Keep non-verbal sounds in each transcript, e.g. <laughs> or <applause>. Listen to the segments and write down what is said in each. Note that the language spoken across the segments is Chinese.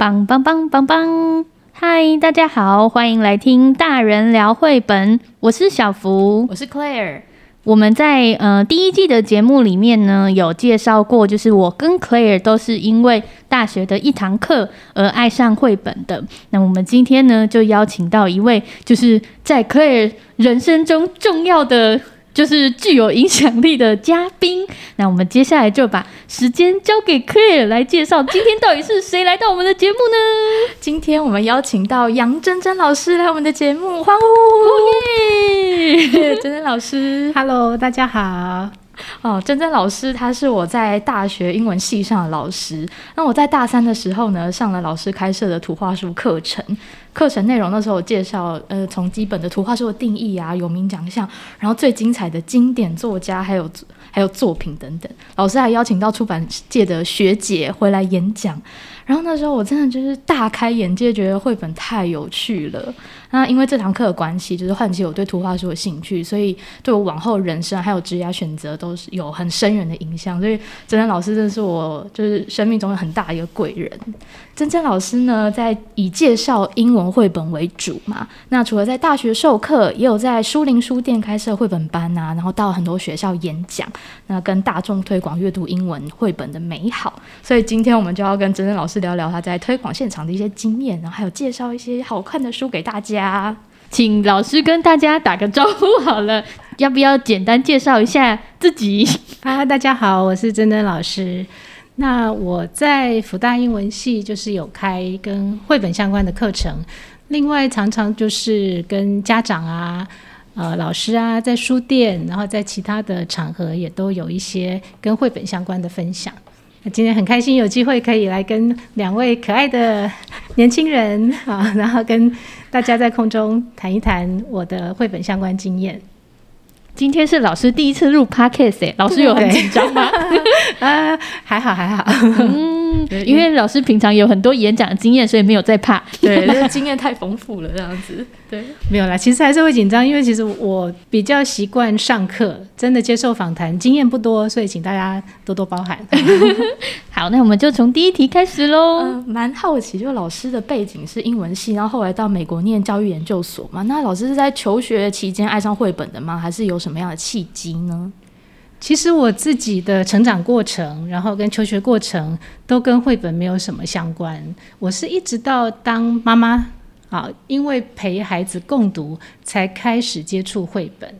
棒棒棒棒棒！嗨，大家好，欢迎来听大人聊绘本。我是小福，我是 Claire。我们在呃第一季的节目里面呢，有介绍过，就是我跟 Claire 都是因为大学的一堂课而爱上绘本的。那我们今天呢，就邀请到一位，就是在 Claire 人生中重要的。就是具有影响力的嘉宾，那我们接下来就把时间交给 Claire 来介绍，今天到底是谁来到我们的节目呢？今天我们邀请到杨真真老师来我们的节目，欢呼！耶！真真老师，Hello，大家好。哦，珍珍老师，他是我在大学英文系上的老师。那我在大三的时候呢，上了老师开设的图画书课程。课程内容那时候我介绍，呃，从基本的图画书的定义啊，有名奖项，然后最精彩的经典作家，还有还有作品等等。老师还邀请到出版界的学姐回来演讲。然后那时候我真的就是大开眼界，觉得绘本太有趣了。那因为这堂课的关系，就是唤起我对图画书的兴趣，所以对我往后人生还有职业选择都是有很深远的影响。所以真的老师真的是我就是生命中很大一个贵人。真真老师呢，在以介绍英文绘本为主嘛。那除了在大学授课，也有在书林书店开设绘本班啊，然后到很多学校演讲，那跟大众推广阅读英文绘本的美好。所以今天我们就要跟珍珍老师聊聊他在推广现场的一些经验，然后还有介绍一些好看的书给大家。请老师跟大家打个招呼好了，要不要简单介绍一下自己？啊，大家好，我是珍珍老师。那我在辅大英文系就是有开跟绘本相关的课程，另外常常就是跟家长啊、呃老师啊，在书店，然后在其他的场合也都有一些跟绘本相关的分享。那今天很开心有机会可以来跟两位可爱的年轻人啊，然后跟大家在空中谈一谈我的绘本相关经验。今天是老师第一次录 Podcast 欸，老师有很紧张吗？啊，<laughs> 还好还好。嗯，因为老师平常有很多演讲经验，所以没有在怕。对，经验太丰富了，这样子。对，没有啦，其实还是会紧张，因为其实我比较习惯上课，真的接受访谈经验不多，所以请大家多多包涵。<laughs> 好，那我们就从第一题开始喽。嗯、呃，蛮好奇，就老师的背景是英文系，然后后来到美国念教育研究所嘛？那老师是在求学期间爱上绘本的吗？还是有什么样的契机呢？其实我自己的成长过程，然后跟求学过程都跟绘本没有什么相关。我是一直到当妈妈。啊，因为陪孩子共读，才开始接触绘本。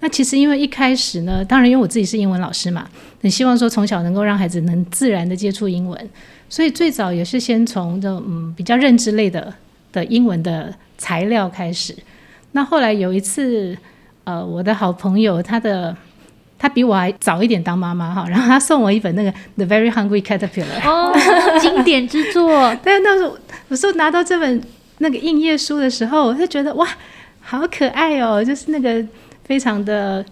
那其实因为一开始呢，当然因为我自己是英文老师嘛，很希望说从小能够让孩子能自然的接触英文，所以最早也是先从这嗯比较认知类的的英文的材料开始。那后来有一次，呃，我的好朋友，他的他比我还早一点当妈妈哈，然后她送我一本那个《The Very Hungry Caterpillar》哦，经典之作。<laughs> 但那时候我说拿到这本。那个印页书的时候，我就觉得哇，好可爱哦！就是那个非常的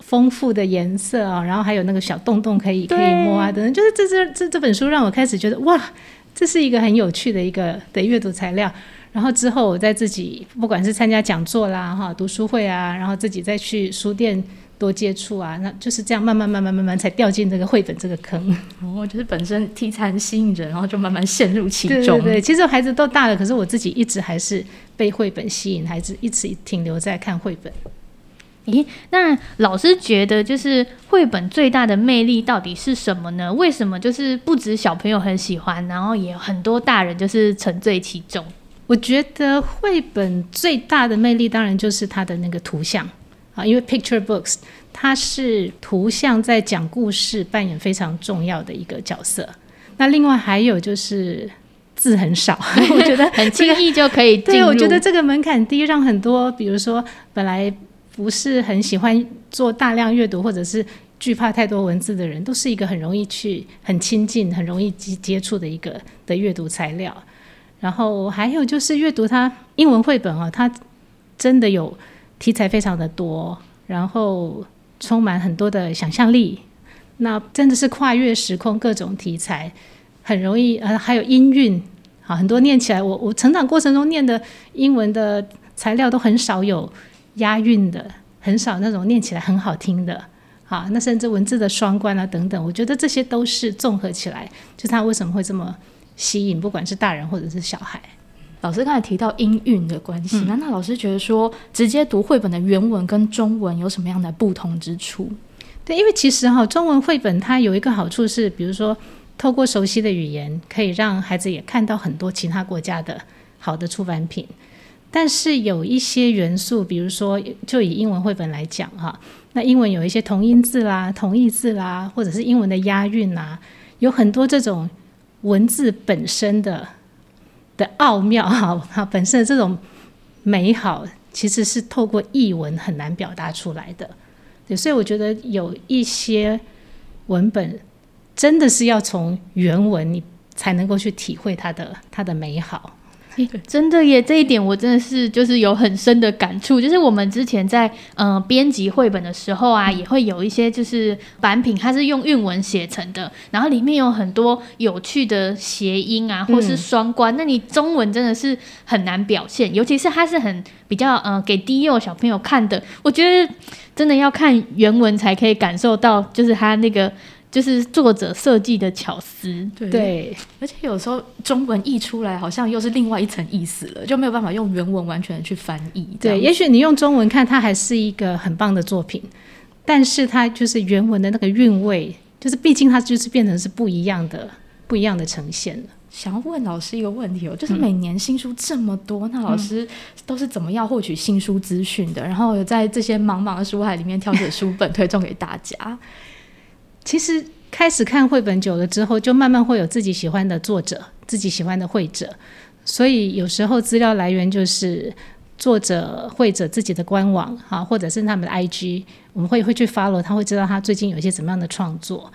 丰富的颜色啊，然后还有那个小洞洞可以可以摸啊等等，就是这这这这本书让我开始觉得哇，这是一个很有趣的一个的阅读材料。然后之后我再自己不管是参加讲座啦哈，读书会啊，然后自己再去书店。多接触啊，那就是这样，慢慢慢慢慢慢才掉进这个绘本这个坑。哦，就是本身题材很吸引人，然后就慢慢陷入其中。对对对，其实孩子都大了，可是我自己一直还是被绘本吸引，孩子一直停留在看绘本。咦，那老师觉得就是绘本最大的魅力到底是什么呢？为什么就是不止小朋友很喜欢，然后也有很多大人就是沉醉其中？我觉得绘本最大的魅力当然就是它的那个图像。啊，因为 picture books 它是图像在讲故事扮演非常重要的一个角色。那另外还有就是字很少，<laughs> 我觉得很轻易就可以。对，我觉得这个门槛低，让很多比如说本来不是很喜欢做大量阅读或者是惧怕太多文字的人，都是一个很容易去很亲近、很容易接接触的一个的阅读材料。然后还有就是阅读它英文绘本啊，它真的有。题材非常的多，然后充满很多的想象力，那真的是跨越时空，各种题材很容易，呃，还有音韵，好，很多念起来，我我成长过程中念的英文的材料都很少有押韵的，很少那种念起来很好听的，好，那甚至文字的双关啊等等，我觉得这些都是综合起来，就它为什么会这么吸引，不管是大人或者是小孩。老师刚才提到音韵的关系，那、嗯、那老师觉得说，直接读绘本的原文跟中文有什么样的不同之处？对，因为其实哈，中文绘本它有一个好处是，比如说透过熟悉的语言，可以让孩子也看到很多其他国家的好的出版品。但是有一些元素，比如说就以英文绘本来讲哈，那英文有一些同音字啦、同义字啦，或者是英文的押韵啦，有很多这种文字本身的。的奥妙哈，它本身的这种美好，其实是透过译文很难表达出来的。对，所以我觉得有一些文本真的是要从原文你才能够去体会它的它的美好。<laughs> 欸、真的耶，这一点我真的是就是有很深的感触。就是我们之前在嗯编辑绘本的时候啊，也会有一些就是版品，它是用韵文写成的，然后里面有很多有趣的谐音啊，或是双关，嗯、那你中文真的是很难表现，尤其是它是很比较嗯给低幼小朋友看的，我觉得真的要看原文才可以感受到，就是它那个。就是作者设计的巧思，对，对，而且有时候中文译出来好像又是另外一层意思了，就没有办法用原文完全的去翻译。对，也许你用中文看它还是一个很棒的作品，但是它就是原文的那个韵味，就是毕竟它就是变成是不一样的、不一样的呈现了。想要问老师一个问题哦，就是每年新书这么多，嗯、那老师都是怎么样获取新书资讯的？然后在这些茫茫的书海里面挑选书本推送给大家。其实开始看绘本久了之后，就慢慢会有自己喜欢的作者，自己喜欢的绘者，所以有时候资料来源就是作者、绘者自己的官网哈，或者是他们的 IG，我们会会去 follow，他会知道他最近有一些怎么样的创作。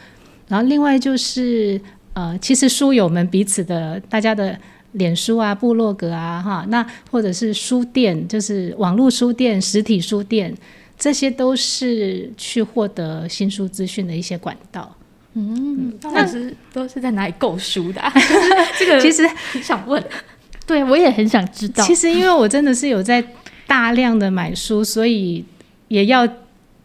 然后另外就是呃，其实书友们彼此的大家的脸书啊、部落格啊哈，那或者是书店，就是网络书店、实体书店。这些都是去获得新书资讯的一些管道。嗯，那是 <laughs> 都是在哪里购书的啊？这个其实很想问，<laughs> 对我也很想知道。其实因为我真的是有在大量的买书，所以也要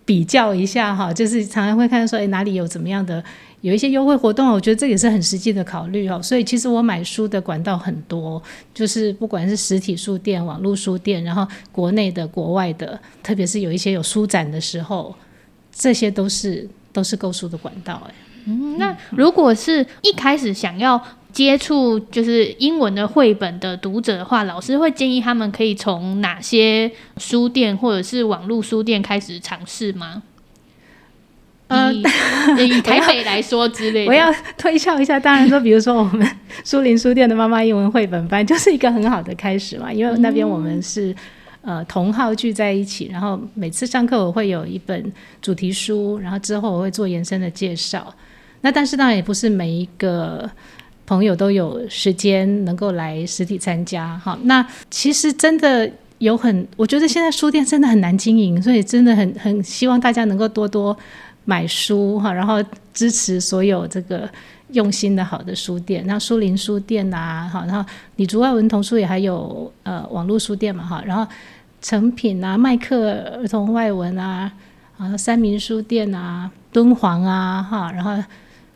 比较一下哈，就是常常会看说，哎，哪里有怎么样的。有一些优惠活动，我觉得这也是很实际的考虑哦。所以其实我买书的管道很多，就是不管是实体书店、网络书店，然后国内的、国外的，特别是有一些有书展的时候，这些都是都是购书的管道。哎，嗯，那如果是一开始想要接触就是英文的绘本的读者的话，老师会建议他们可以从哪些书店或者是网络书店开始尝试吗？呃，以台北来说之类的，我要推销一下。当然说，比如说我们 <laughs> 书林书店的妈妈英文绘本班，就是一个很好的开始嘛。因为那边我们是呃同号聚在一起，然后每次上课我会有一本主题书，然后之后我会做延伸的介绍。那但是当然也不是每一个朋友都有时间能够来实体参加哈。那其实真的有很，我觉得现在书店真的很难经营，所以真的很很希望大家能够多多。买书哈，然后支持所有这个用心的好的书店，那书林书店呐、啊，哈，然后你竹外文童书也还有呃网络书店嘛哈，然后成品啊、麦克儿童外文啊，啊三民书店啊、敦煌啊哈，然后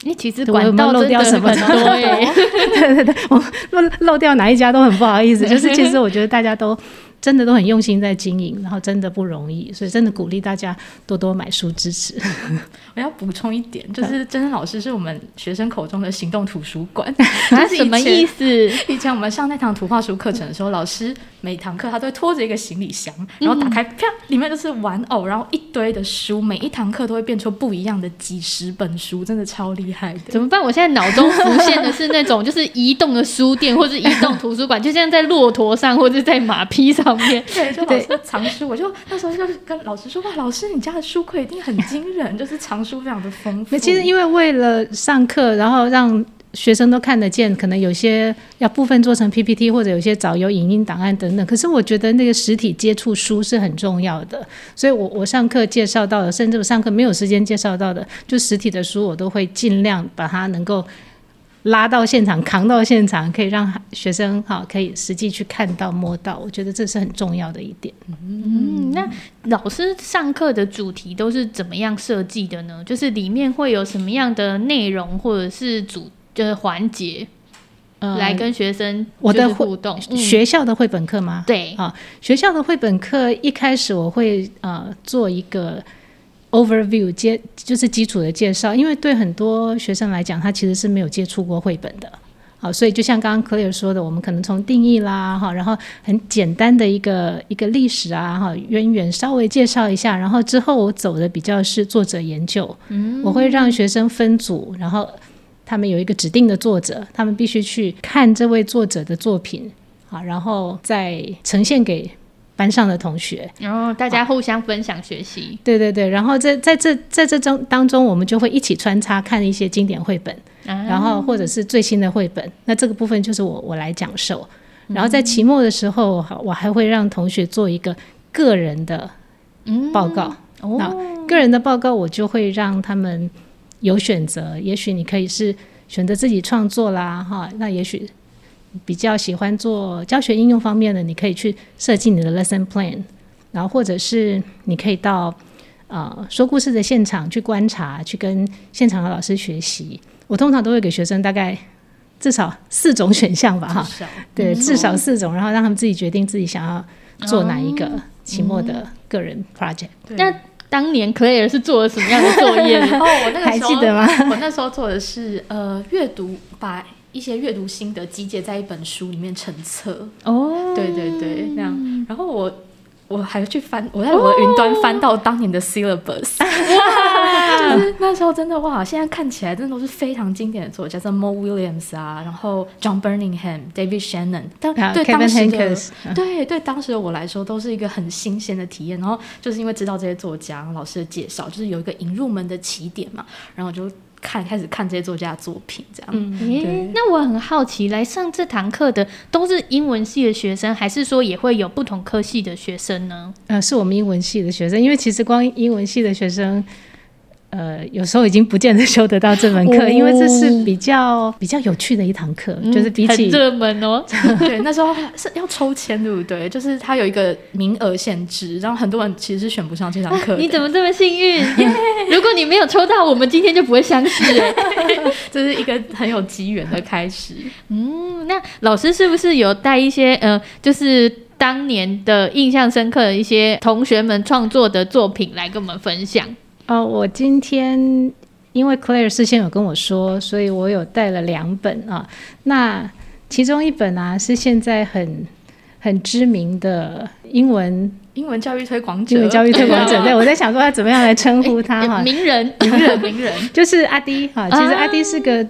你其实管道漏掉什么多耶？<laughs> 对对对，我漏漏掉哪一家都很不好意思，就是其实我觉得大家都。真的都很用心在经营，然后真的不容易，所以真的鼓励大家多多买书支持。<laughs> 我要补充一点，就是 <laughs> 真真老师是我们学生口中的行动图书馆，<laughs> 他什么意思？以前我们上那堂图画书课程的时候，老师每堂课他都会拖着一个行李箱，然后打开，啪，里面都是玩偶，然后一堆的书，每一堂课都会变出不一样的几十本书，真的超厉害的。怎么办？我现在脑中浮现的是那种就是移动的书店或者移动图书馆，就像在骆驼上或者在马匹上面。<laughs> 对，就老师藏书，我就那时候就是跟老师说：“哇，老师，你家的书柜一定很惊人，就是藏书非常的丰富。”其实因为为了上课，然后让学生都看得见，可能有些要部分做成 PPT，或者有些找有影音档案等等。可是我觉得那个实体接触书是很重要的，所以我我上课介绍到的，甚至我上课没有时间介绍到的，就实体的书，我都会尽量把它能够。拉到现场，扛到现场，可以让学生哈可以实际去看到、摸到。我觉得这是很重要的一点。嗯，那老师上课的主题都是怎么样设计的呢？就是里面会有什么样的内容，或者是主的环节？呃，来跟学生我的互动，学校的绘本课吗？对啊，学校的绘本课一开始我会呃做一个 overview 接就是基础的介绍，因为对很多学生来讲，他其实是没有接触过绘本的。好，所以就像刚刚 Claire 说的，我们可能从定义啦，哈，然后很简单的一个一个历史啊，哈，渊源稍微介绍一下，然后之后我走的比较是作者研究，嗯，我会让学生分组，然后。他们有一个指定的作者，他们必须去看这位作者的作品，啊，然后再呈现给班上的同学，然后大家互相分享学习。对对对，然后在在这在这中当中，我们就会一起穿插看一些经典绘本，啊、然后或者是最新的绘本。那这个部分就是我我来讲授。然后在期末的时候，我还会让同学做一个个人的报告。嗯、那个人的报告，我就会让他们。有选择，也许你可以是选择自己创作啦，哈，那也许比较喜欢做教学应用方面的，你可以去设计你的 lesson plan，然后或者是你可以到呃说故事的现场去观察，去跟现场的老师学习。我通常都会给学生大概至少四种选项吧，哈，对，至少四种，然后让他们自己决定自己想要做哪一个期末的个人 project。那当年 Claire 是做了什么样的作业？<laughs> 哦，我那个时候还记得吗？我那时候做的是呃阅读，把一些阅读心得集结在一本书里面成册。哦，对对对，那样。然后我。我还去翻，我在我的云端翻到当年的 syllabus，、哦、<laughs> 就是那时候真的哇，现在看起来真的都是非常经典的作家，像 Mo Williams 啊，然后 John Burningham、David Shannon，但对当时的对对当时的我来说都是一个很新鲜的体验。然后就是因为知道这些作家，老师的介绍，就是有一个引入门的起点嘛，然后就。看，开始看这些作家的作品，这样。嗯，欸、那我很好奇，来上这堂课的都是英文系的学生，还是说也会有不同科系的学生呢？呃，是我们英文系的学生，因为其实光英文系的学生。呃，有时候已经不见得修得到这门课，哦，因为这是比较比较有趣的一堂课，嗯，就是比起很热门哦。<laughs> 对，那时候是要抽签，对不对？就是它有一个名额限制，然后很多人其实是选不上这堂课，啊。<laughs> 你怎么这么幸运 <laughs>! 如果你没有抽到，我们今天就不会相识。这是一个很有机缘的开始。嗯，那老师是不是有带一些呃，就是当年的印象深刻的一些同学们创作的作品来跟我们分享？哦，我今天因为 Claire 事先有跟我说，所以我有带了两本啊。那其中一本啊是现在很很知名的英文英文教育推广者，英文教育推广者。<laughs> 对，我在想说他怎么样来称呼他哈？名人，名人，名人，<laughs> 就是阿迪哈。其实阿迪是个。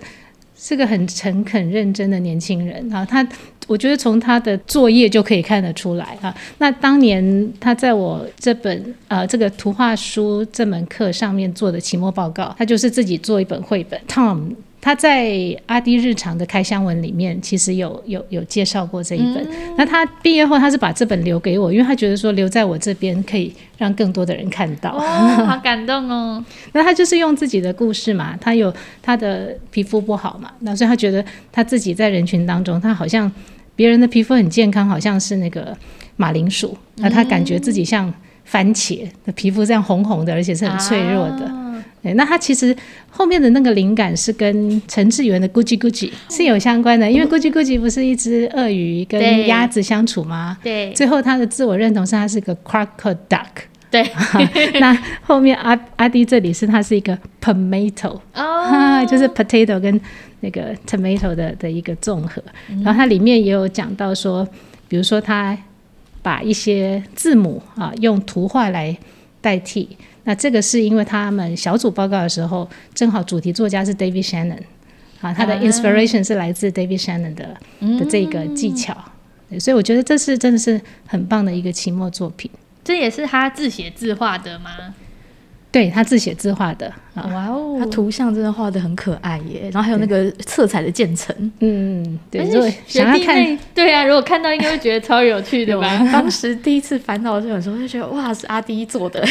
是个很诚恳认真的年轻人啊，他我觉得从他的作业就可以看得出来啊。那当年他在我这本呃这个图画书这门课上面做的期末报告，他就是自己做一本绘本，Tom。他在阿迪日常的开箱文里面，其实有有有介绍过这一本。嗯。那他毕业后，他是把这本留给我，因为他觉得说留在我这边可以让更多的人看到。哦，<laughs> 好感动哦。那他就是用自己的故事嘛，他有他的皮肤不好嘛，那所以他觉得他自己在人群当中，他好像别人的皮肤很健康，好像是那个马铃薯，那他感觉自己像番茄的皮肤这样红红的，而且是很脆弱的。啊对，那他其实后面的那个灵感是跟陈志远的 Gucci Gucci 是有相关的，因为 Gucci Gucci 不是一只鳄鱼跟鸭子相处吗？对，最后他的自我认同是他是个 Crockett Duck。对，<laughs> 那后面阿阿迪这里是它是一个 Tomato，哦，<laughs> 就是 potato 跟那个 tomato 的的一个综合。然后它里面也有讲到说，比如说他把一些字母啊用图画来代替。那这个是因为他们小组报告的时候，正好主题作家是 David Shannon，啊，他的 inspiration 是来自 David Shannon 的的这个技巧，所以我觉得这是真的是很棒的一个期末作品。这也是他自写自画的吗？对，他自写自画的，哇哦，他图像真的画的很可爱耶，然后还有那个色彩的渐层，嗯，对，如果想要看，对啊，如果看到应该会觉得超有趣的吧？<laughs> 当时第一次翻到这本书，就觉得哇，是阿迪做的。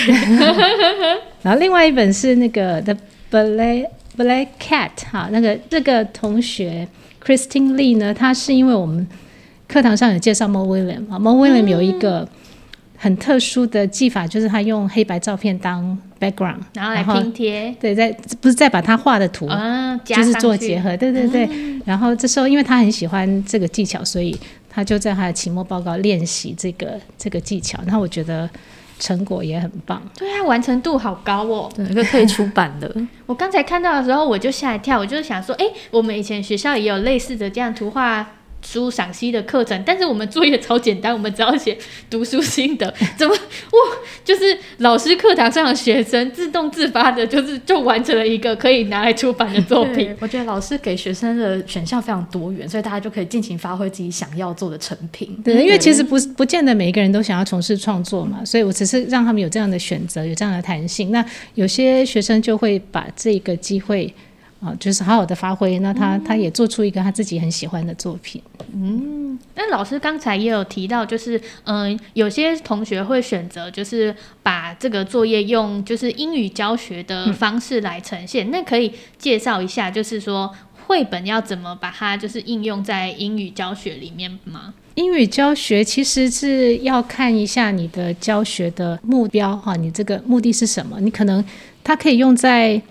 <laughs> 然后另外一本是那个 The Black Black Cat 哈，那个这个同学 Christine Lee 呢，他是因为我们课堂上有介绍 Mo William 啊，Mo William 有一个很特殊的技法，就是他用黑白照片当 background，然后来拼贴，对，再不是再把他画的图，嗯，就是做结合，对对对。嗯、然后这时候，因为他很喜欢这个技巧，所以他就在他的期末报告练习这个这个技巧。然后我觉得成果也很棒，对啊，完成度好高哦，对，就可以出版的。<laughs> 我刚才看到的时候，我就吓一跳，我就想说，哎，我们以前学校也有类似的这样图画。书赏析的课程，但是我们作业超简单，我们只要写读书心得。<laughs> 怎么哇？就是老师课堂上的学生自动自发的，就是就完成了一个可以拿来出版的作品。我觉得老师给学生的选项非常多元，所以大家就可以尽情发挥自己想要做的成品。对，因为其实不不见得每一个人都想要从事创作嘛，所以我只是让他们有这样的选择，有这样的弹性。那有些学生就会把这个机会。啊，就是好好的发挥，那他、嗯、他也做出一个他自己很喜欢的作品。嗯，那老师刚才也有提到，就是嗯、呃，有些同学会选择就是把这个作业用就是英语教学的方式来呈现。嗯、那可以介绍一下，就是说绘本要怎么把它就是应用在英语教学里面吗？英语教学其实是要看一下你的教学的目标哈，你这个目的是什么？你可能它可以用在。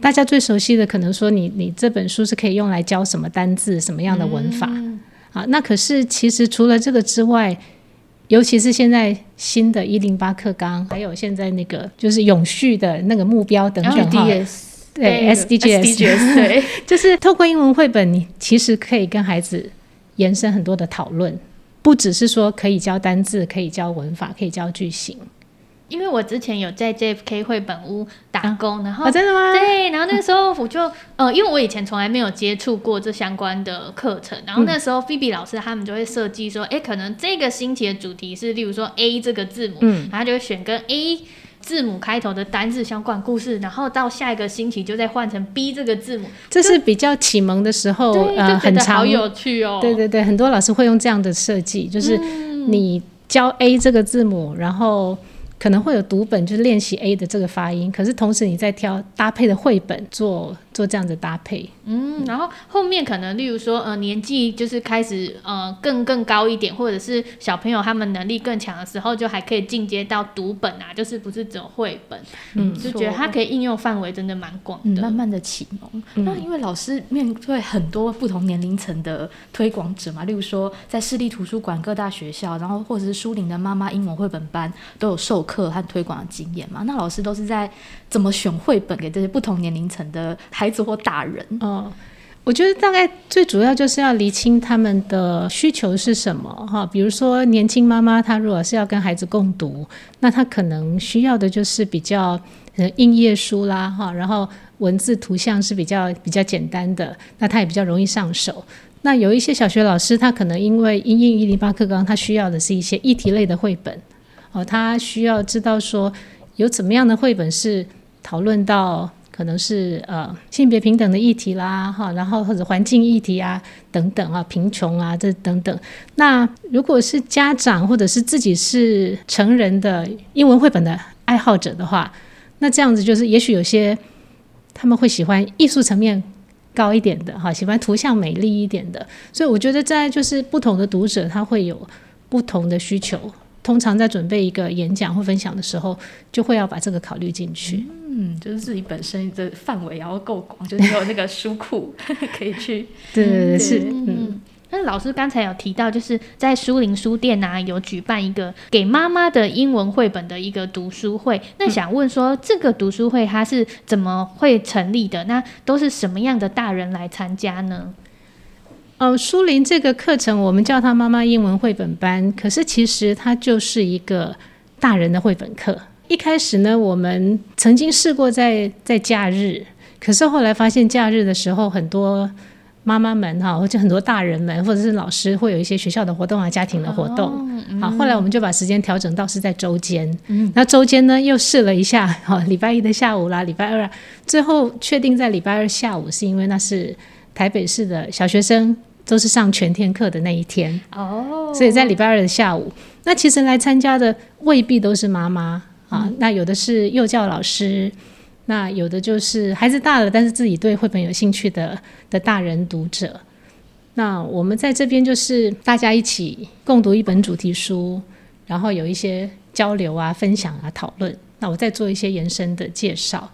大家最熟悉的可能说你，你你这本书是可以用来教什么单字、什么样的文法、嗯、啊？那可是其实除了这个之外，尤其是现在新的一零八课纲，还有现在那个就是永续的那个目标等等哈，对 SDGs，对，<laughs> 就是透过英文绘本，你其实可以跟孩子延伸很多的讨论，不只是说可以教单字、可以教文法、可以教句型。因为我之前有在 JFK 绘本屋打工，啊、然后、啊、真的吗？对，然后那个时候我就呃，因为我以前从来没有接触过这相关的课程，然后那时候菲比老师他们就会设计说，哎、嗯，可能这个星期的主题是，例如说 A 这个字母，嗯，然后就会选跟 A 字母开头的单字相关故事，然后到下一个星期就再换成 B 这个字母。这是比较启蒙的时候，呃，很长，好有趣哦。对对对，很多老师会用这样的设计，就是你教 A 这个字母，然后。可能会有读本，就是练习 A 的这个发音。可是同时你在挑搭配的绘本做做这样的搭配。嗯，然后后面可能例如说，呃，年纪就是开始呃更更高一点，或者是小朋友他们能力更强的时候，就还可以进阶到读本啊，就是不是只有绘本。嗯，就觉得它可以应用范围真的蛮广的。嗯，慢慢的启蒙。那因为老师面对很多不同年龄层的推广者嘛，例如说在市立图书馆、各大学校，然后或者是书林的妈妈英文绘本班都有授课和推广的经验嘛？那老师都是在怎么选绘本给这些不同年龄层的孩子或大人？哦，我觉得大概最主要就是要厘清他们的需求是什么哈。比如说年轻妈妈，她如果是要跟孩子共读，那她可能需要的就是比较硬页书啦哈，然后文字图像是比较比较简单的，那她也比较容易上手。那有一些小学老师，他可能因为因应一零八课纲，他需要的是一些议题类的绘本。哦，他需要知道说有怎么样的绘本是讨论到可能是呃性别平等的议题啦，哈，然后或者环境议题啊等等啊，贫穷啊这等等。那如果是家长或者是自己是成人的英文绘本的爱好者的话，那这样子就是也许有些他们会喜欢艺术层面高一点的哈，喜欢图像美丽一点的。所以我觉得在就是不同的读者他会有不同的需求。通常在准备一个演讲或分享的时候，就会要把这个考虑进去。嗯，就是自己本身的范围要够广，就是有那个书库 <laughs> 可以去。对对对，是。嗯，那老师刚才有提到，就是在书林书店啊，有举办一个给妈妈的英文绘本的一个读书会。那想问说，这个读书会它是怎么会成立的？那都是什么样的大人来参加呢？哦，书林这个课程，我们叫它“妈妈英文绘本班”，可是其实它就是一个大人的绘本课。一开始呢，我们曾经试过在在假日，可是后来发现假日的时候，很多妈妈们哈，或者很多大人们，或者是老师，会有一些学校的活动啊、家庭的活动。好、哦嗯，后来我们就把时间调整到是在周间。嗯，那周间呢，又试了一下，哈，礼拜一的下午啦，礼拜二，最后确定在礼拜二下午，是因为那是台北市的小学生。都是上全天课的那一天哦，所以在礼拜二的下午，那其实来参加的未必都是妈妈啊，嗯，那有的是幼教老师，那有的就是孩子大了，但是自己对绘本有兴趣的的大人读者。那我们在这边就是大家一起共读一本主题书，然后有一些交流啊、分享啊、讨论。那我再做一些延伸的介绍。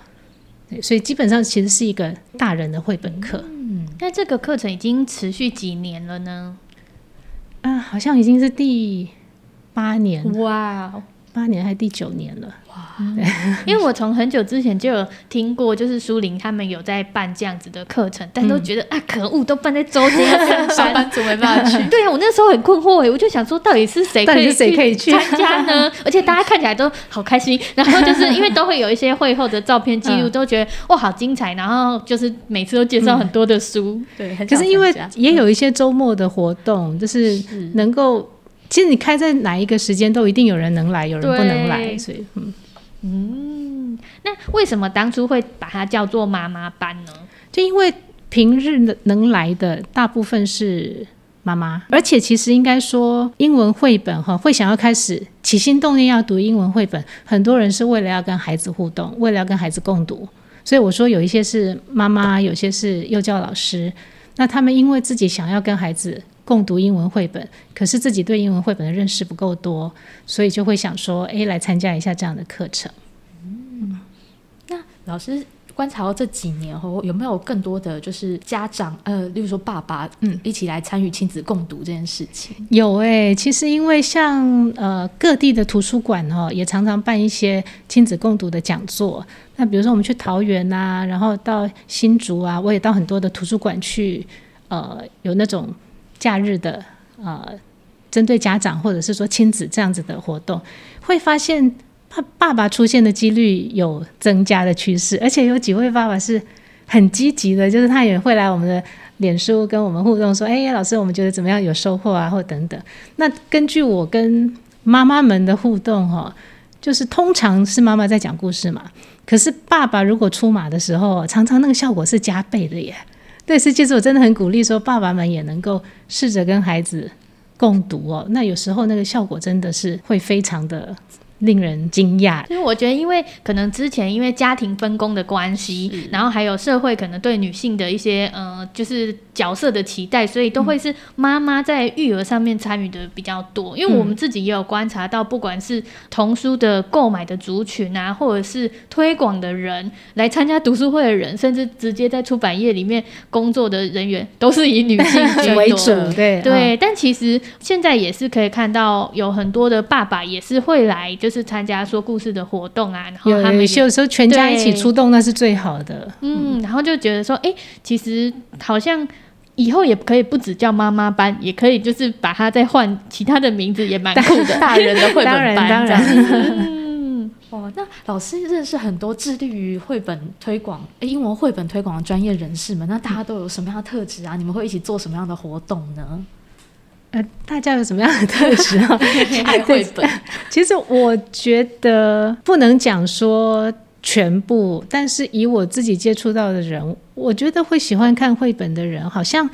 对，所以基本上其实是一个大人的绘本课。嗯，那这个课程已经持续几年了呢？啊，好像已经是第八年。哇。八年还是第九年了哇！因为我从很久之前就有听过，就是苏林他们有在办这样子的课程，但都觉得、嗯、啊，可恶，都办在周间，<laughs> 上班族没办法去。<laughs> 对啊，我那时候很困惑哎，我就想说，到底是谁可以谁可以去参加呢？<laughs> 而且大家看起来都好开心，然后就是因为都会有一些会后的照片记录，嗯、都觉得哇，好精彩。然后就是每次都介绍很多的书，嗯、对。可是因为也有一些周末的活动，就是能够。其实你开在哪一个时间都一定有人能来，有人不能来，所以嗯嗯，那为什么当初会把它叫做妈妈班呢？就因为平日能来的大部分是妈妈，而且其实应该说英文绘本哈，会想要开始起心动念要读英文绘本，很多人是为了要跟孩子互动，为了要跟孩子共读，所以我说有一些是妈妈，有些是幼教老师，那他们因为自己想要跟孩子。共读英文绘本，可是自己对英文绘本的认识不够多，所以就会想说，哎，来参加一下这样的课程。嗯，那老师观察到这几年后，有没有更多的就是家长，呃，例如说爸爸，嗯，一起来参与亲子共读这件事情？有哎，其实因为像呃各地的图书馆哦，也常常办一些亲子共读的讲座。那比如说我们去桃园啊，然后到新竹啊，我也到很多的图书馆去，呃，有那种。假日的呃，针对家长或者是说亲子这样子的活动，会发现爸爸爸出现的几率有增加的趋势，而且有几位爸爸是很积极的，就是他也会来我们的脸书跟我们互动，说：“哎，老师，我们觉得怎么样？有收获啊，或等等。”那根据我跟妈妈们的互动，哈，就是通常是妈妈在讲故事嘛，可是爸爸如果出马的时候，常常那个效果是加倍的耶。对，是，其实我真的很鼓励说，爸爸们也能够试着跟孩子共读哦。那有时候那个效果真的是会非常的。令人惊讶，因为我觉得，因为可能之前因为家庭分工的关系，然后还有社会可能对女性的一些呃，就是角色的期待，所以都会是妈妈在育儿上面参与的比较多。因为我们自己也有观察到，不管是童书的购买的族群啊，或者是推广的人来参加读书会的人，甚至直接在出版业里面工作的人员，都是以女性为主。对对，但其实现在也是可以看到，有很多的爸爸也是会来。就是参加说故事的活动啊，然后他们有有时候全家一起出动，那是最好的。嗯，然后就觉得说，哎、欸，其实好像以后也可以不只叫妈妈班，也可以就是把它再换其他的名字，也蛮酷的。大人的绘本班，当然，当然。嗯，哦，那老师认识很多致力于绘本推广、英文绘本推广的专业人士们，那大家都有什么样的特质啊？你们会一起做什么样的活动呢？呃，大家有什么样的特质啊？<laughs> <laughs> 爱绘本。其实我觉得不能讲说全部，但是以我自己接触到的人，我觉得会喜欢看绘本的人，好像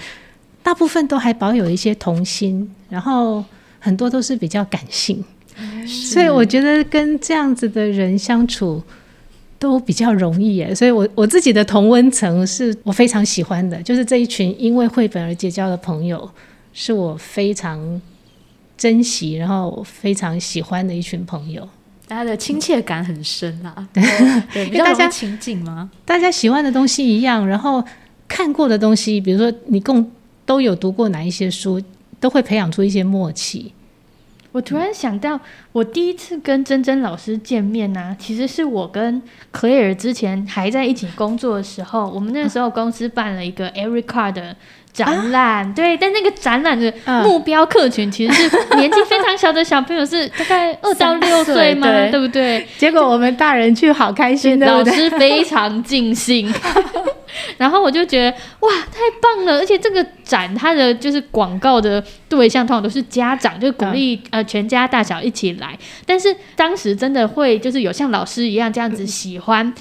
大部分都还保有一些童心，然后很多都是比较感性，所以我觉得跟这样子的人相处都比较容易耶。所以我我自己的同温层是我非常喜欢的，就是这一群因为绘本而结交的朋友。是我非常珍惜，然后非常喜欢的一群朋友，大家的亲切感很深啊。<laughs> 对，因为大家情景吗？大家喜欢的东西一样，然后看过的东西，比如说你共都有读过哪一些书，都会培养出一些默契。我突然想到，我第一次跟珍珍老师见面呢、啊，其实是我跟 Claire 之前还在一起工作的时候，我们那时候公司办了一个 Carr 的。展览、啊、对，但那个展览的目标客群其实是年纪非常小的小朋友，是 <laughs> 大概二到六岁嘛？对，对不对？结果我们大人去好开心，老师非常尽兴。<laughs> 然后我就觉得哇，太棒了！而且这个展它的就是广告的对象通常都是家长，就鼓励呃全家大小一起来。但是当时真的会就是有像老师一样这样子喜欢。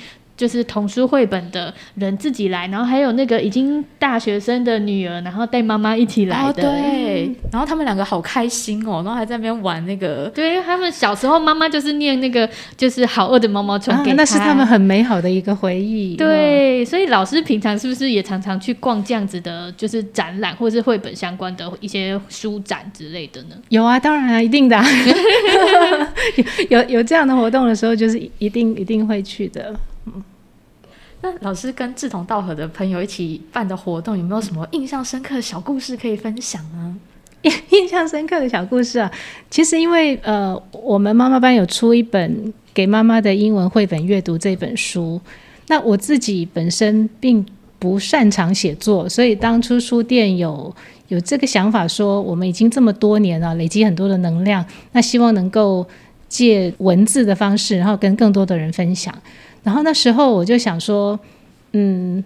就是童书绘本的人自己来，然后还有那个已经大学生的女儿，然后带妈妈一起来的。哦、对，然后他们两个好开心哦，然后还在那边玩那个。对，他们小时候妈妈就是念那个就是好饿的毛毛虫给他、啊，那是他们很美好的一个回忆。对，所以老师平常是不是也常常去逛这样子的，就是展览或者是绘本相关的一些书展之类的呢？有啊，当然啊，一定的、啊。<laughs> 有有这样的活动的时候，就是一定一定会去的。嗯，那老师跟志同道合的朋友一起办的活动，有没有什么印象深刻的小故事可以分享呢？<laughs> 印象深刻的小故事啊，其实因为呃，我们妈妈班有出一本给妈妈的英文绘本阅读这本书，那我自己本身并不擅长写作，所以当初书店有有这个想法，说我们已经这么多年了，累积很多的能量，那希望能够借文字的方式，然后跟更多的人分享。然后那时候我就想说，嗯，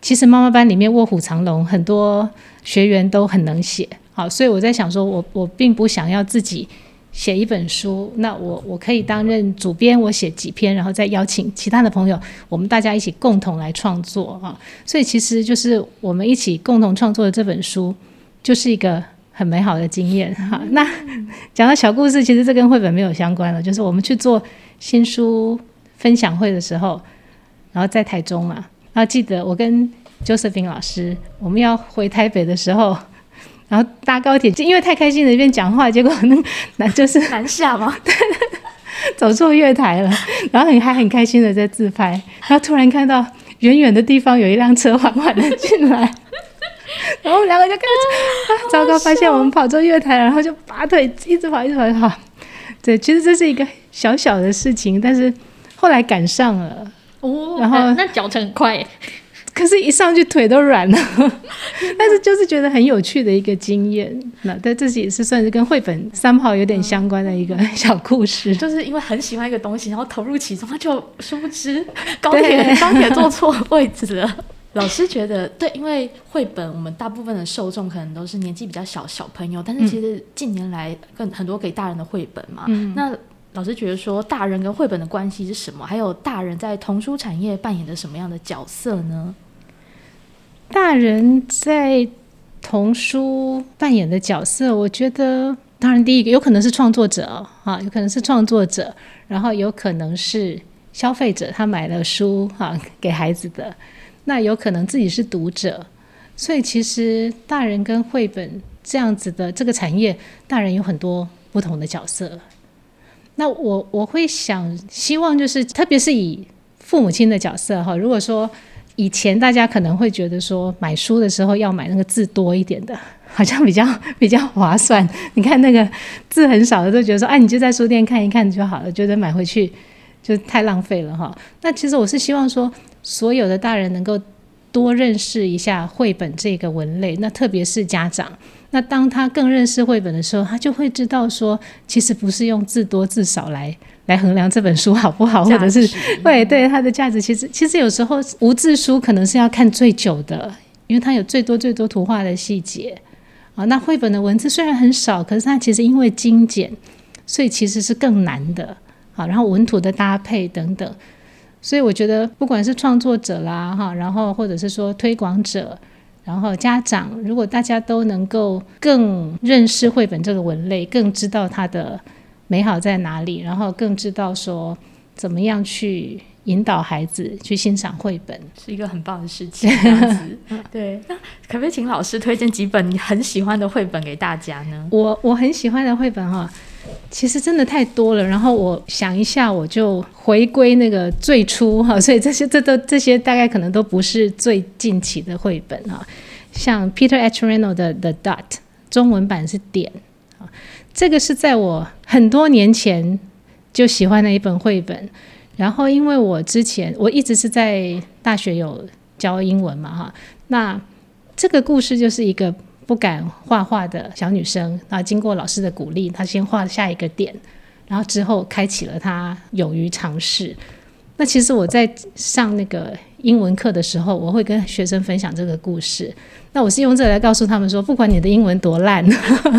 其实妈妈班里面卧虎藏龙，很多学员都很能写，好，所以我在想说我，我我并不想要自己写一本书，那我我可以担任主编，我写几篇，然后再邀请其他的朋友，我们大家一起共同来创作啊。所以其实就是我们一起共同创作的这本书，就是一个很美好的经验哈。那讲到小故事，其实这跟绘本没有相关了，就是我们去做新书。分享会的时候，然后在台中嘛，然后记得我跟 Josephine 老师，我们要回台北的时候，然后搭高铁，就因为太开心了，一边讲话，结果那那就是南下吗？对，<laughs> 走错月台了，然后很还很开心的在自拍，然后突然看到远远的地方有一辆车缓缓的进来，<laughs> 然后我们两个就开始，啊，糟糕，发现我们跑错月台，然后就拔腿一直跑，一直跑，一直跑。对，其实这是一个小小的事情，但是。后来赶上了，哦，然后、呃、那脚程很快，可是，一上去腿都软了。<laughs> 但是就是觉得很有趣的一个经验。那但这也是算是跟绘本三跑有点相关的一个小故事。就是因为很喜欢一个东西，然后投入其中，他就殊不知 <laughs> 高铁高铁坐错位置了。<laughs> 老师觉得对，因为绘本我们大部分的受众可能都是年纪比较小小朋友，但是其实近年来更很多给大人的绘本嘛，嗯、那。老师觉得说，大人跟绘本的关系是什么？还有大人在童书产业扮演的什么样的角色呢？大人在童书扮演的角色，我觉得，当然第一个有可能是创作者啊，有可能是创作者，然后有可能是消费者，他买了书哈给孩子的，那有可能自己是读者，所以其实大人跟绘本这样子的这个产业，大人有很多不同的角色。那我我会想，希望就是，特别是以父母亲的角色哈。如果说以前大家可能会觉得说，买书的时候要买那个字多一点的，好像比较 <laughs> 比较划算。你看那个字很少的，都觉得说，哎，你就在书店看一看就好了，觉得买回去就太浪费了哈。那其实我是希望说，所有的大人能够多认识一下绘本这个文类，那特别是家长。那当他更认识绘本的时候，他就会知道说，其实不是用字多字少来来衡量这本书好不好，或者是对对它的价值。其实其实有时候无字书可能是要看最久的，因为它有最多最多图画的细节啊。那绘本的文字虽然很少，可是它其实因为精简，所以其实是更难的。啊，然后文图的搭配等等，所以我觉得不管是创作者啦哈，然后或者是说推广者。然后家长，如果大家都能够更认识绘本这个文类，更知道它的美好在哪里，然后更知道说怎么样去引导孩子去欣赏绘本，是一个很棒的事情。这样子，<laughs> 对。那可不可以请老师推荐几本你很喜欢的绘本给大家呢？我我很喜欢的绘本哈。其实真的太多了，然后我想一下，我就回归那个最初哈，<laughs> 所以这些这都这些大概可能都不是最近期的绘本哈，像 Peter H. Reynolds 的 The Dot，中文版是点啊，这个是在我很多年前就喜欢的一本绘本，然后因为我之前我一直是在大学有教英文嘛哈，那这个故事就是一个。不敢画画的小女生，那经过老师的鼓励，她先画下一个点，然后之后开启了她勇于尝试。那其实我在上那个英文课的时候，我会跟学生分享这个故事。那我是用这来告诉他们说，不管你的英文多烂，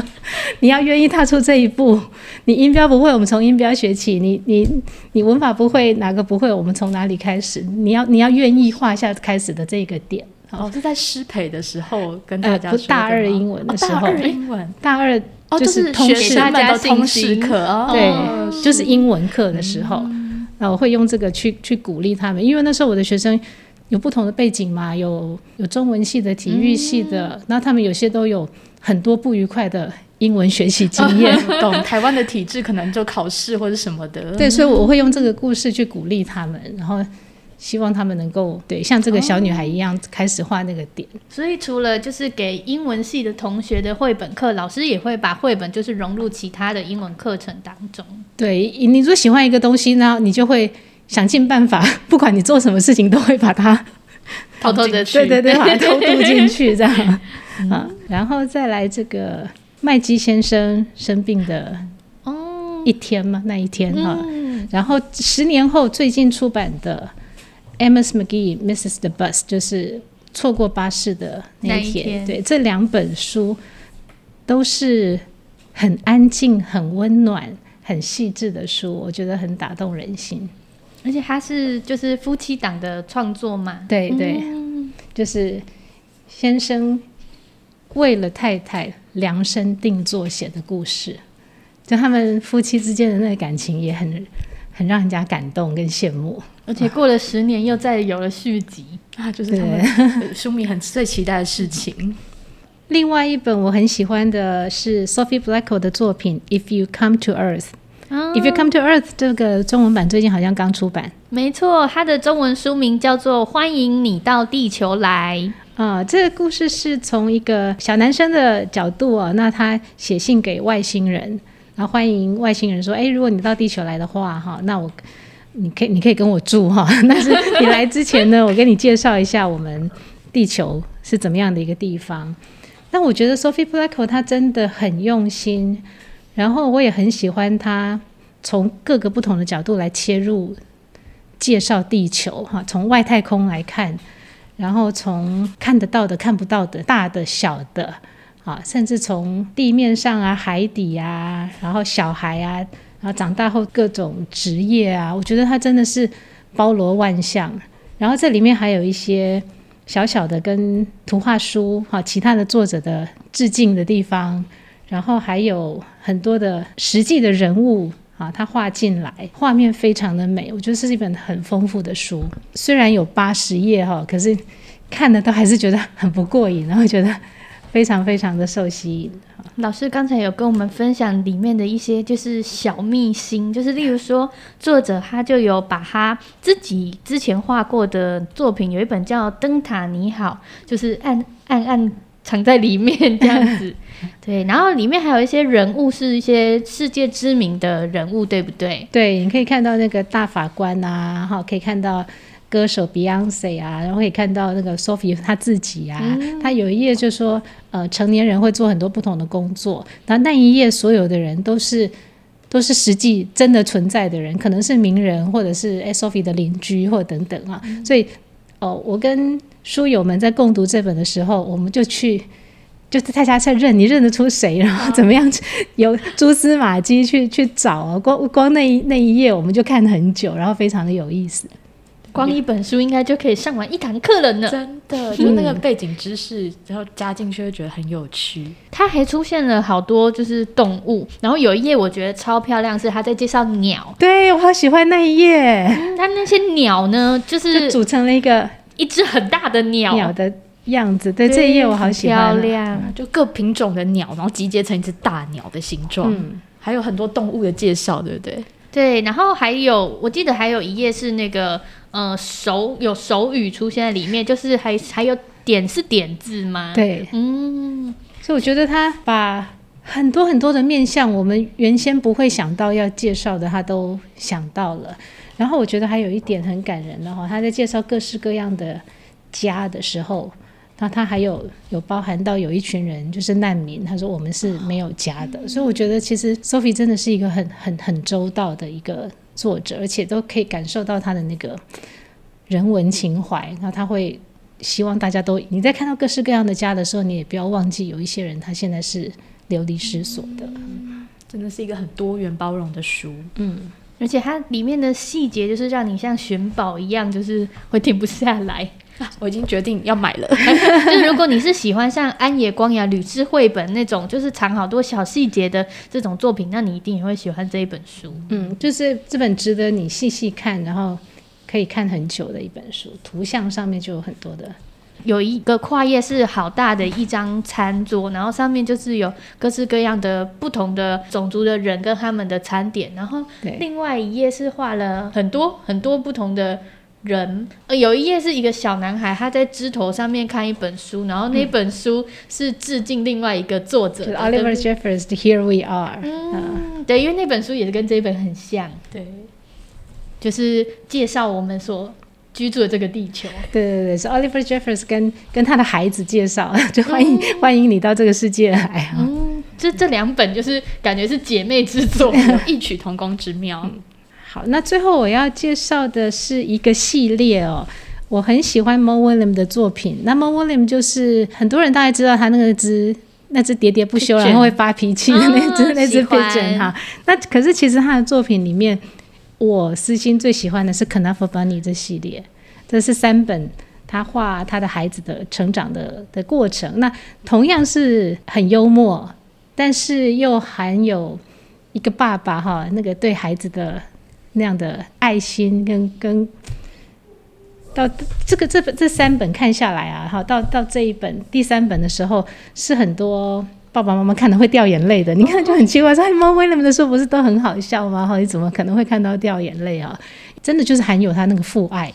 <laughs> 你要愿意踏出这一步。你音标不会，我们从音标学起；你你你文法不会，哪个不会，我们从哪里开始？你要你要愿意画下开始的这个点。哦，是在师培的时候跟大家说、呃、大二英文的时候，哦、大二英文，<laughs> 大二就是通识大家通识课，对，哦、就是英文课的时候。嗯那我会用这个去去鼓励他们，因为那时候我的学生有不同的背景嘛，有有中文系的、体育系的，那、嗯、他们有些都有很多不愉快的英文学习经验。<laughs> 懂台湾的体制可能就考试或者什么的。对，所以我会用这个故事去鼓励他们，然后。希望他们能够对像这个小女孩一样开始画那个点。哦。所以除了就是给英文系的同学的绘本课，老师也会把绘本就是融入其他的英文课程当中。对，你如果喜欢一个东西呢，你就会想尽办法，<laughs> 不管你做什么事情，都会把它偷偷的对对对，把它偷渡进去这样。<laughs> 啊，然后再来这个麦基先生生病的哦一天嘛，那一天哈，嗯、然后十年后最近出版的。Amos McGee Misses the Bus 就是错过巴士的那一天。一天对，这两本书都是很安静、很温暖、很细致的书，我觉得很打动人心。而且它是就是夫妻档的创作嘛？对对，嗯、就是先生为了太太量身定做写的故事，就他们夫妻之间的那个感情也很很让人家感动跟羡慕。而且过了十年，又再有了续集啊，就是他们书迷很最期待的事情。另外一本我很喜欢的是 Sophie Blackall 的作品《If You Come to Earth》。《If You Come to Earth》这个中文版最近好像刚出版。没错，它的中文书名叫做《欢迎你到地球来》啊。这个故事是从一个小男生的角度啊，那他写信给外星人，然后欢迎外星人说：“哎，如果你到地球来的话，哈，那我。”你可以，你可以跟我住哈。<laughs> 但是你来之前呢，<laughs> 我给你介绍一下我们地球是怎么样的一个地方。那我觉得 Sophie Blackall 她真的很用心，然后我也很喜欢她从各个不同的角度来切入介绍地球哈，从外太空来看，然后从看得到的、看不到的、大的、小的啊，甚至从地面上啊、海底啊，然后小孩啊。然后长大后各种职业啊，我觉得他真的是包罗万象。然后这里面还有一些小小的跟图画书哈，其他的作者的致敬的地方。然后还有很多的实际的人物啊，他画进来，画面非常的美。我觉得是一本很丰富的书，虽然有八十页哈，可是看的都还是觉得很不过瘾，然后觉得非常非常的受吸引。老师刚才有跟我们分享里面的一些就是小秘辛，就是例如说作者他就有把他自己之前画过的作品，有一本叫《灯塔你好》，就是暗暗暗藏在里面这样子。对，然后里面还有一些人物是一些世界知名的人物，对不对？对，你可以看到那个大法官啊，哈，可以看到。歌手 Beyonce 啊，然后可以看到那个 Sophie <laughs> 她自己啊，嗯、她有一页就说，呃，成年人会做很多不同的工作，然后那一页所有的人都是都是实际真的存在的人，可能是名人或者是 Sophie 的邻居或等等啊，嗯、所以哦、呃，我跟书友们在共读这本的时候，我们就去就是大家在认，你认得出谁，然后怎么样有蛛丝马迹去去找啊，光光那一那一页我们就看很久，然后非常的有意思。光一本书应该就可以上完一堂课了呢，真的，就那个背景知识，嗯、然后加进去会觉得很有趣。它还出现了好多就是动物，然后有一页我觉得超漂亮，是他在介绍鸟。对，我好喜欢那一页。它、嗯、那些鸟呢，就是就组成了一个一只很大的鸟鸟的样子。对，对这一页我好喜欢，漂亮，就各品种的鸟，然后集结成一只大鸟的形状。嗯，还有很多动物的介绍，对不对？对，然后还有，我记得还有一页是那个，呃，手有手语出现在里面，就是还还有点是点字吗？对，嗯，所以我觉得他把很多很多的面向，我们原先不会想到要介绍的，他都想到了。然后我觉得还有一点很感人的哈，他在介绍各式各样的家的时候。那他还有有包含到有一群人就是难民，他说我们是没有家的，所以我觉得其实 Sophie 真的是一个很很很周到的一个作者，而且都可以感受到他的那个人文情怀，然后他会希望大家都，你在看到各式各样的家的时候，你也不要忘记有一些人他现在是流离失所的。嗯，真的是一个很多元包容的书。嗯，而且它里面的细节就是让你像寻宝一样，就是会停不下来。<laughs> 我已经决定要买了。<laughs> 就是如果你是喜欢像安野光雅、吕志绘本那种，就是藏好多小细节的这种作品，那你一定也会喜欢这一本书。嗯，就是这本值得你细细看，然后可以看很久的一本书。图像上面就有很多的，有一个跨页是好大的一张餐桌，然后上面就是有各式各样的不同的种族的人跟他们的餐点，然后另外一页是画了很多很多不同的。人，呃，有一页是一个小男孩，他在枝头上面看一本书，然后那本书是致敬另外一个作者，嗯，Oliver Jeffers 的《Here We Are》。嗯，对，因为那本书也是跟这一本很像，对，就是介绍我们所居住的这个地球。对对对，是 Oliver Jeffers 跟跟他的孩子介绍，<laughs> 就欢迎、嗯、欢迎你到这个世界来。嗯，这这两本就是感觉是姐妹之作，<laughs> 有异曲同工之妙。嗯好，那最后我要介绍的是一个系列哦，我很喜欢 Mo Willems 的作品。那 Mo Willems 就是很多人大概知道他那个只那只喋喋不休，然后会发脾气的那只、哦、那只 pigeon 哈。那可是其实他的作品里面，我私心最喜欢的是 Knuffle Bunny 这系列，这是三本他画他的孩子的成长的的过程。那同样是很幽默，但是又含有一个爸爸哈那个对孩子的。那样的爱心跟跟到这个这本这三本看下来啊，哈，到到这一本第三本的时候，是很多爸爸妈妈看了会掉眼泪的。你看就很奇怪，说哎，猫威廉姆的书不是都很好笑吗？哈，你怎么可能会看到掉眼泪啊？真的就是含有他那个父爱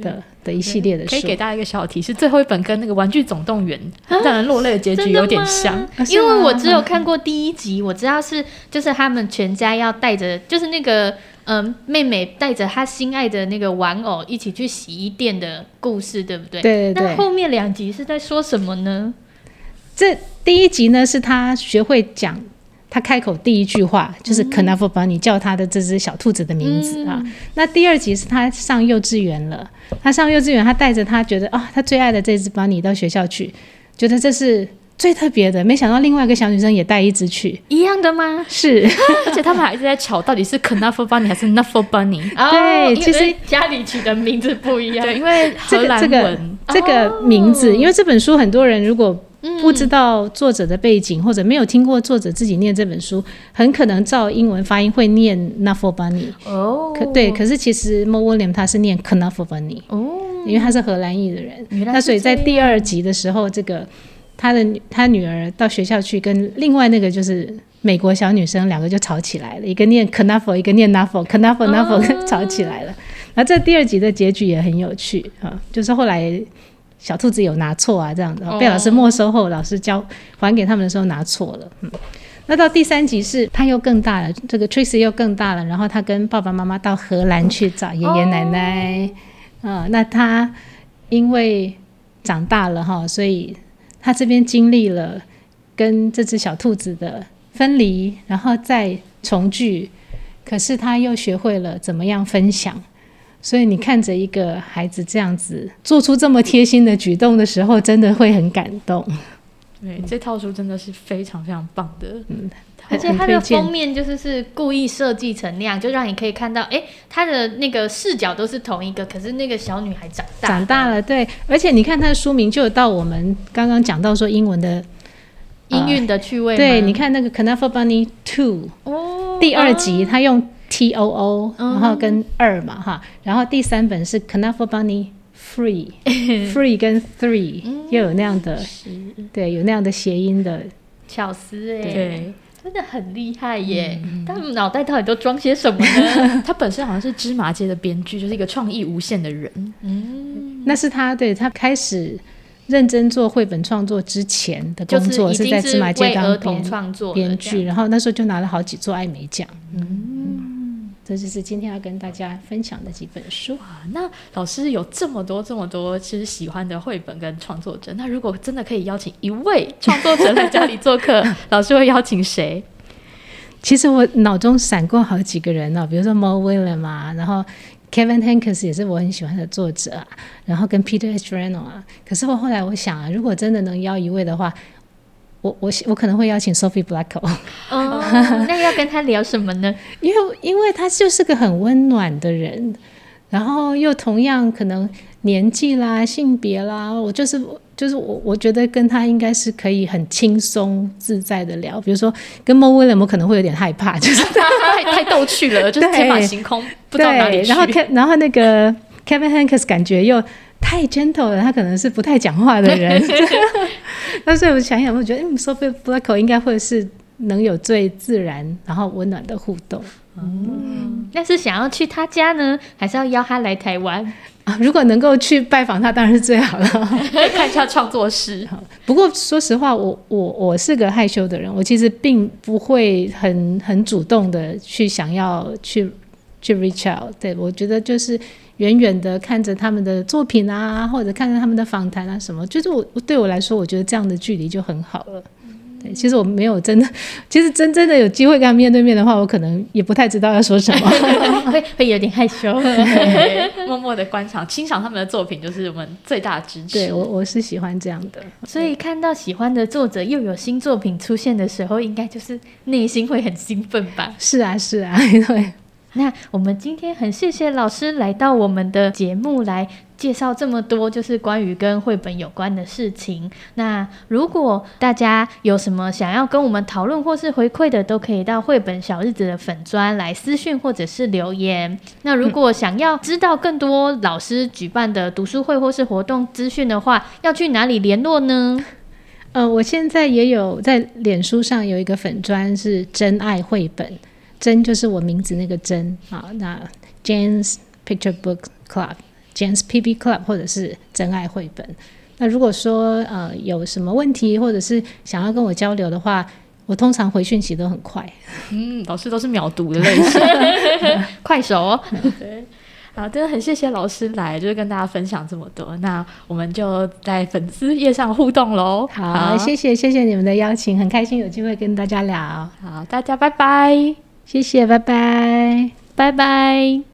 的的一系列的书。可以给大家一个小提示，最后一本跟那个《玩具总动员》让人落泪的结局有点像，因为我只有看过第一集，我知道是就是他们全家要带着，就是那个。嗯，妹妹带着她心爱的那个玩偶一起去洗衣店的故事，对不对？对对对。那后面两集是在说什么呢？这第一集呢，是他学会讲，他开口第一句话就是 Knuffle Bunny 叫他的这只小兔子的名字啊。嗯、那第二集是他上幼稚园了，他上幼稚园，他带着他觉得啊、哦，他最爱的这只 Bunny 到学校去，觉得这是。最特别的，没想到另外一个小女生也带一只去，一样的吗？是，<laughs> 而且他们还一直在吵，到底是 Knuffle Bunny 还是 Nuffle Bunny？对，其实家里取的名字不一样。对，因为 <laughs> 荷兰文这个这个这个名字，因为这本书很多人如果不知道作者的背景，或者没有听过作者自己念这本书，很可能照英文发音会念 Nuffle Bunny。哦，可对，可是其实 Mo Willems 他是念 Knuffle Bunny。哦，因为他是荷兰裔的人，那所以在第二集的时候，这个。他的他女儿到学校去，跟另外那个就是美国小女生，两个就吵起来了。一个念 Knuffle，一个念 Nuffle，Knuffle Nuffle <laughs> 吵起来了。然后这第二集的结局也很有趣啊，就是后来小兔子有拿错啊，这样子被老师没收后，老师交还给他们的时候拿错了。嗯，那到第三集是他又更大了，这个 Tracy 又更大了，然后他跟爸爸妈妈到荷兰去找爷爷奶奶。啊，那他因为长大了哈，所以。他这边经历了跟这只小兔子的分离，然后再重聚，可是他又学会了怎么样分享。所以你看着一个孩子这样子做出这么贴心的举动的时候，真的会很感动。对，这套书真的是非常非常棒的。嗯。而且它的封面就是是故意设计成那样，就让你可以看到，哎、欸，它的那个视角都是同一个，可是那个小女孩长大长大了，对。而且你看它的书名，就有到我们刚刚讲到说英文的音韵的趣味、呃。对，你看那个 Knuffle Bunny Two，哦，第二集它用 T O O，然后跟二嘛哈，然后第三本是 Knuffle Bunny Free，Free <laughs> 跟 Three 又有那样的，对，有那样的谐音的巧思哎。对。真的很厉害耶！嗯、他们脑袋到底都装些什么呢？<laughs> 他本身好像是芝麻街的编剧，就是一个创意无限的人。嗯，那是他对他开始认真做绘本创作之前的工作，是在芝麻街当编创作编剧，然后那时候就拿了好几座艾美奖。嗯。这就是今天要跟大家分享的几本书啊。那老师有这么多这么多其实喜欢的绘本跟创作者，那如果真的可以邀请一位创作者来家里做客，<laughs> 老师会邀请谁？其实我脑中闪过好几个人呢、哦，比如说 Mo Willems 嘛，然后 Kevin Hankes 也是我很喜欢的作者啊，然后跟 Peter H. Reno 啊。可是我后来我想啊，如果真的能邀一位的话，我我我可能会邀请 Sophie Blackko。哦，<laughs> 那要跟他聊什么呢？因为因为他就是个很温暖的人，然后又同样可能年纪啦、性别啦，我就是。就是我，我觉得跟他应该是可以很轻松自在的聊。比如说跟 Mo Willems，我可能会有点害怕，就是 <laughs> 太太逗趣了，<laughs> 就是天马行空，不知道哪里去。然后然后那个 Kevin Hankes 感觉又太 gentle 了，他可能是不太讲话的人。<laughs> <laughs> 但是我想想，我觉得嗯，Sophie Blackko 应该会是能有最自然然后温暖的互动。嗯，那是想要去他家呢，还是要邀他来台湾？啊，如果能够去拜访他，当然是最好了。<laughs> 看一下创作室。不过说实话，我我我是个害羞的人，我其实并不会很很主动的去想要去去 reach out。对，我觉得就是远远的看着他们的作品啊，或者看着他们的访谈啊什么，就是我对我来说，我觉得这样的距离就很好了。对，其实我没有真的，其实真真的有机会跟他面对面的话，我可能也不太知道要说什么，<laughs> 会会有点害羞，<laughs> 默默的观赏、欣赏他们的作品，就是我们最大的支持。对，我我是喜欢这样的，所以看到喜欢的作者又有新作品出现的时候，应该就是内心会很兴奋吧？是啊，是啊，<laughs> 对。那我们今天很谢谢老师来到我们的节目来介绍这么多，就是关于跟绘本有关的事情。那如果大家有什么想要跟我们讨论或是回馈的，都可以到绘本小日子的粉砖来私讯或者是留言。那如果想要知道更多老师举办的读书会或是活动资讯的话，要去哪里联络呢？呃，我现在也有在脸书上有一个粉砖是真爱绘本。真就是我名字那个真啊，那 Jane's Picture Book Club，Jane's PB Club，或者是真爱绘本。那如果说呃有什么问题，或者是想要跟我交流的话，我通常回讯息都很快。<laughs> 嗯，老师都是秒读的类型，<laughs> <laughs> 快手哦。对，好，真的很谢谢老师来，就是跟大家分享这么多。那我们就在粉丝页上互动喽。好，好，谢谢谢谢你们的邀请，很开心有机会跟大家聊。好，大家拜拜。谢谢，拜拜，拜拜。